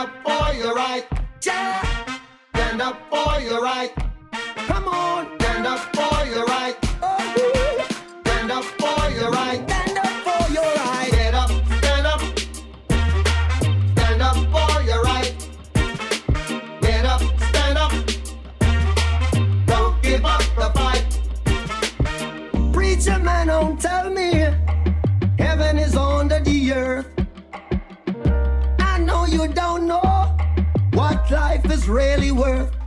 up for your right. Stand up for your right. Come on, stand up for your right. really worth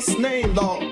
Jesus' name, Lord.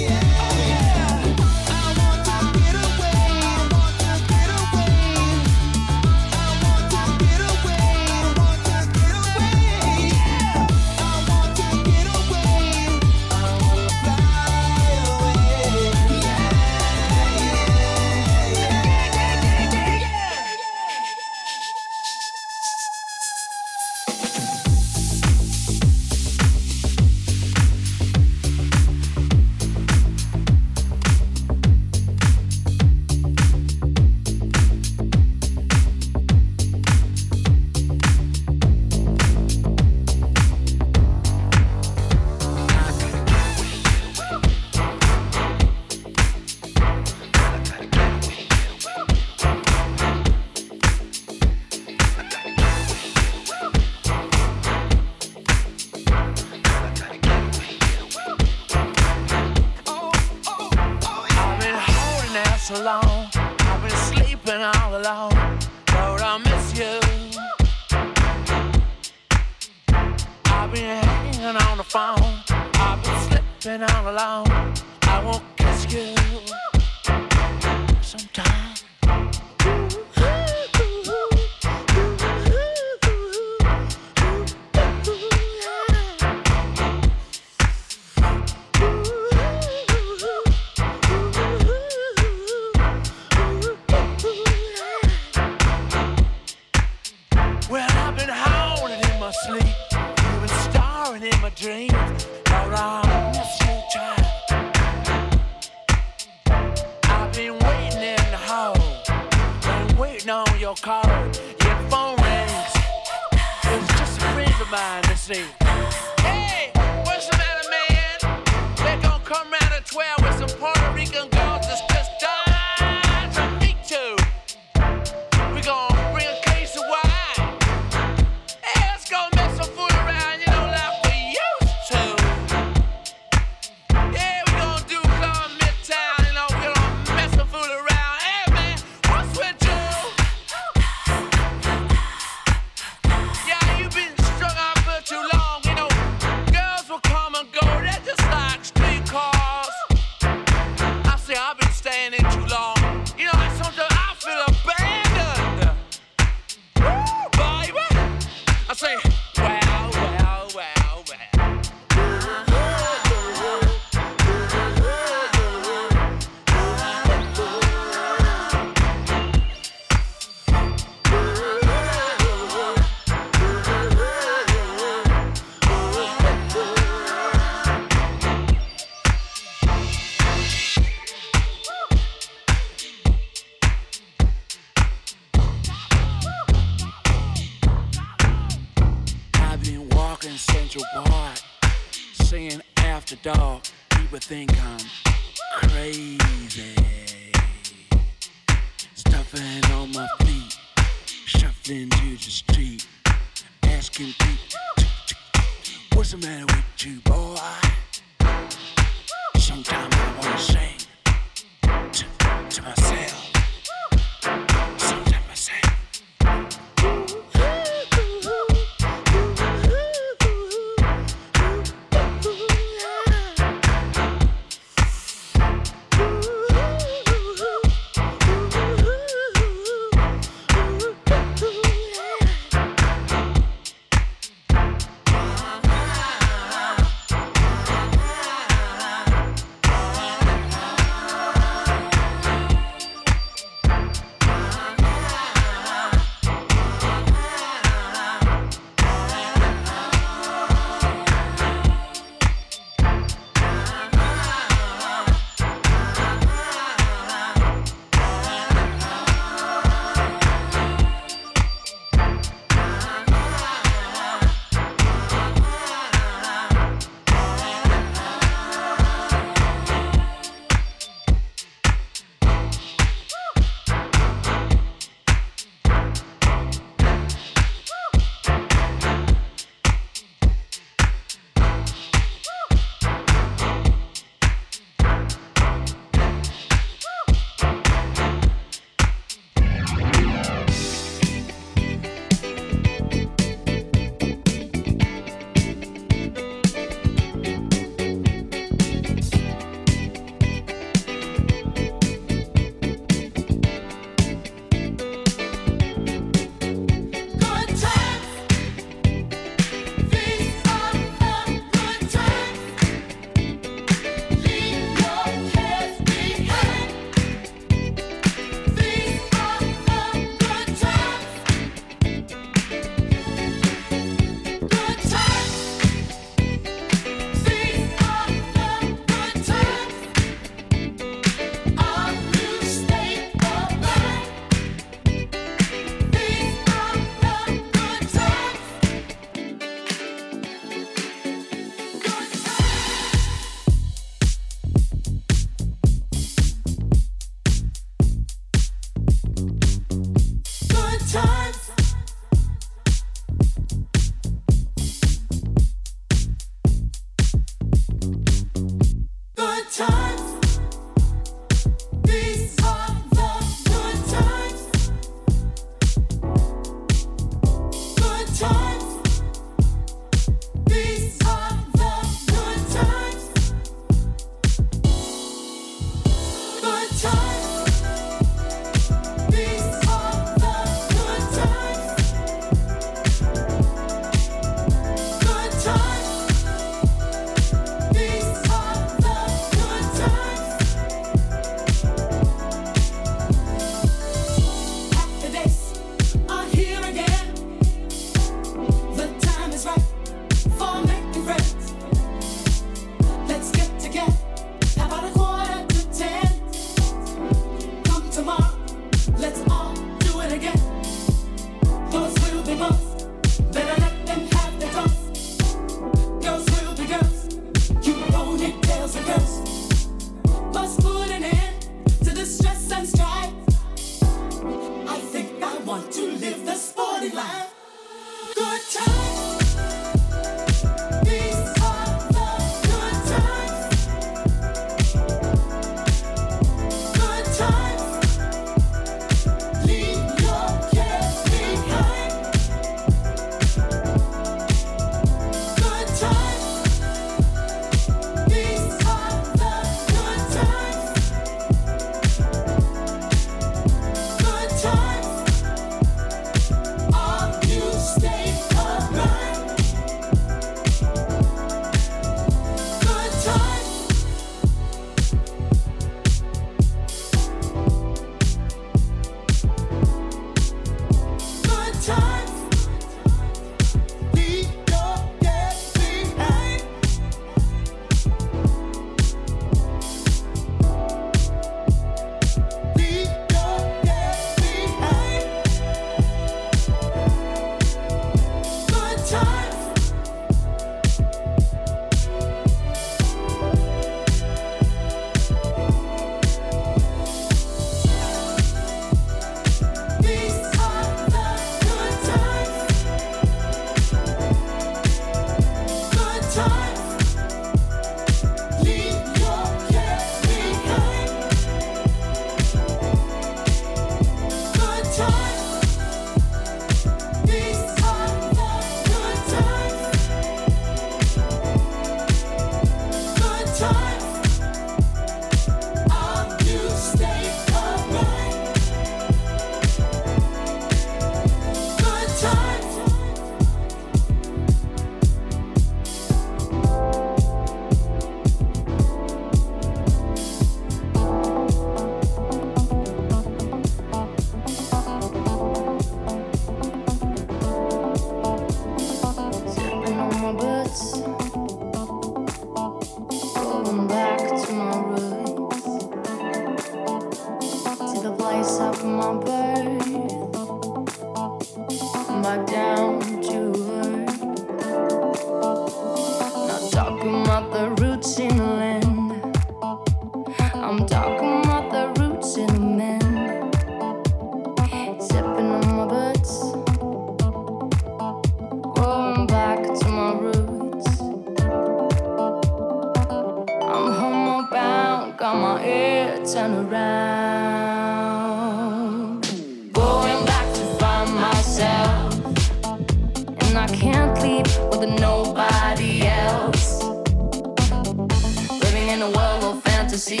I'm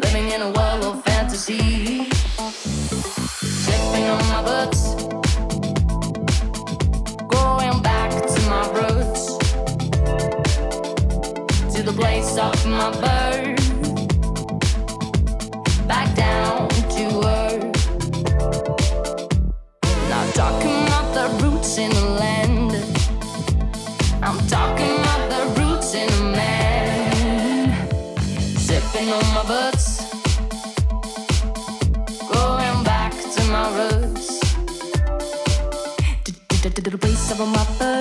living in a world of fantasy. My books, going back to my roots, to the place of my birth. double my butt.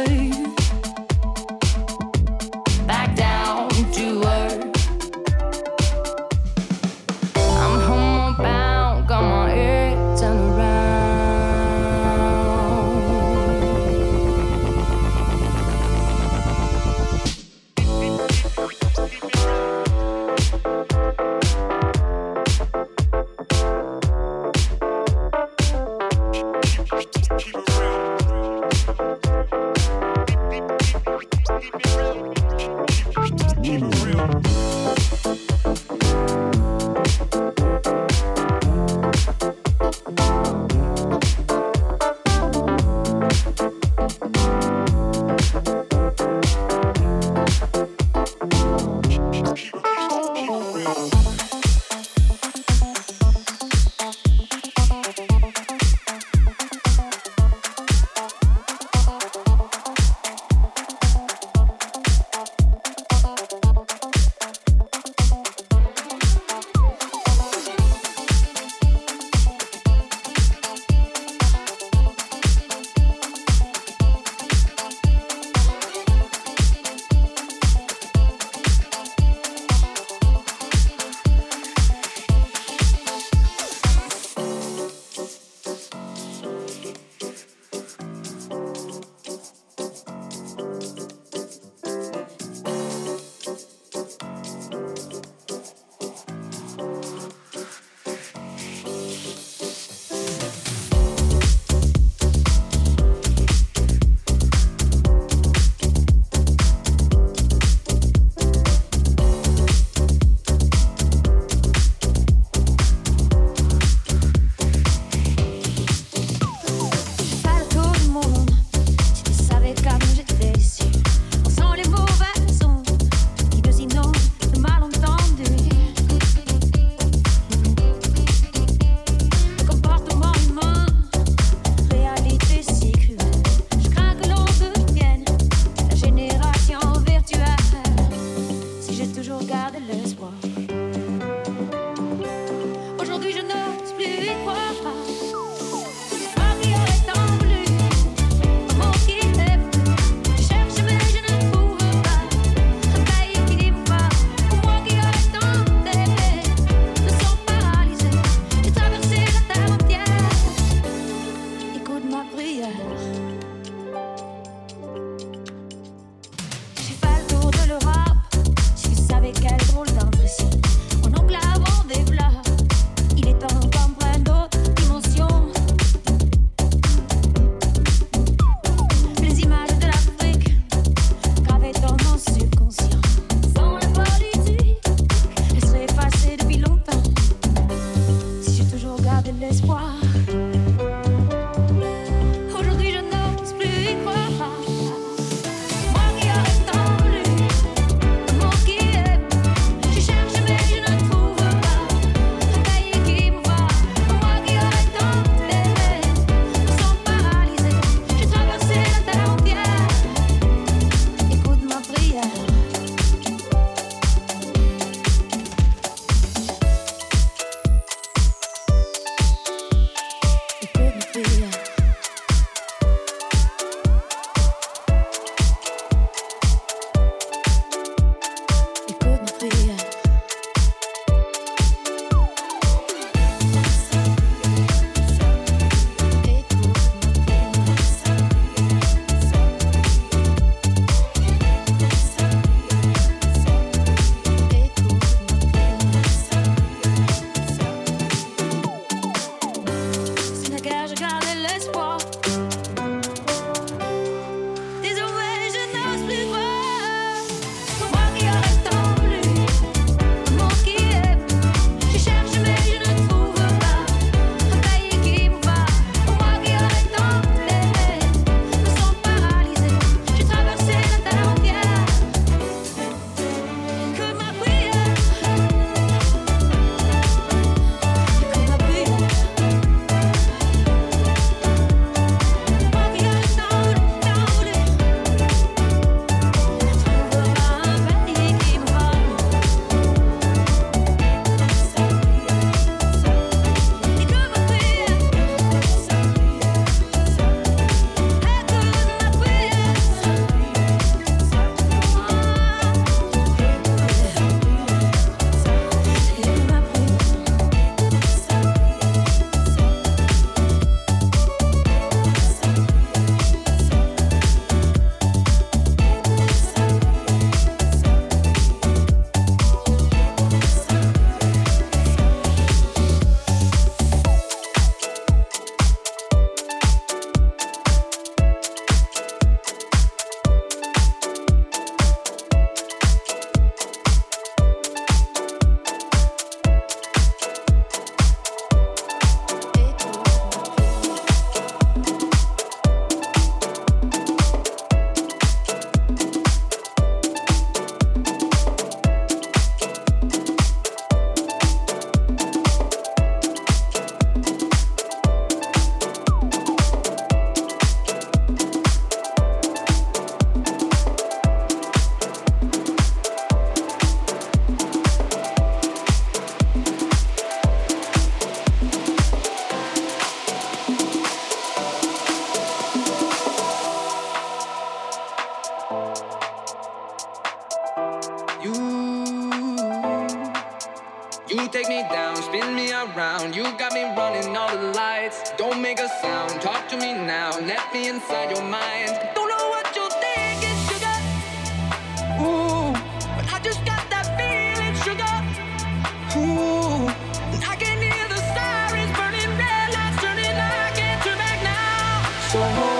So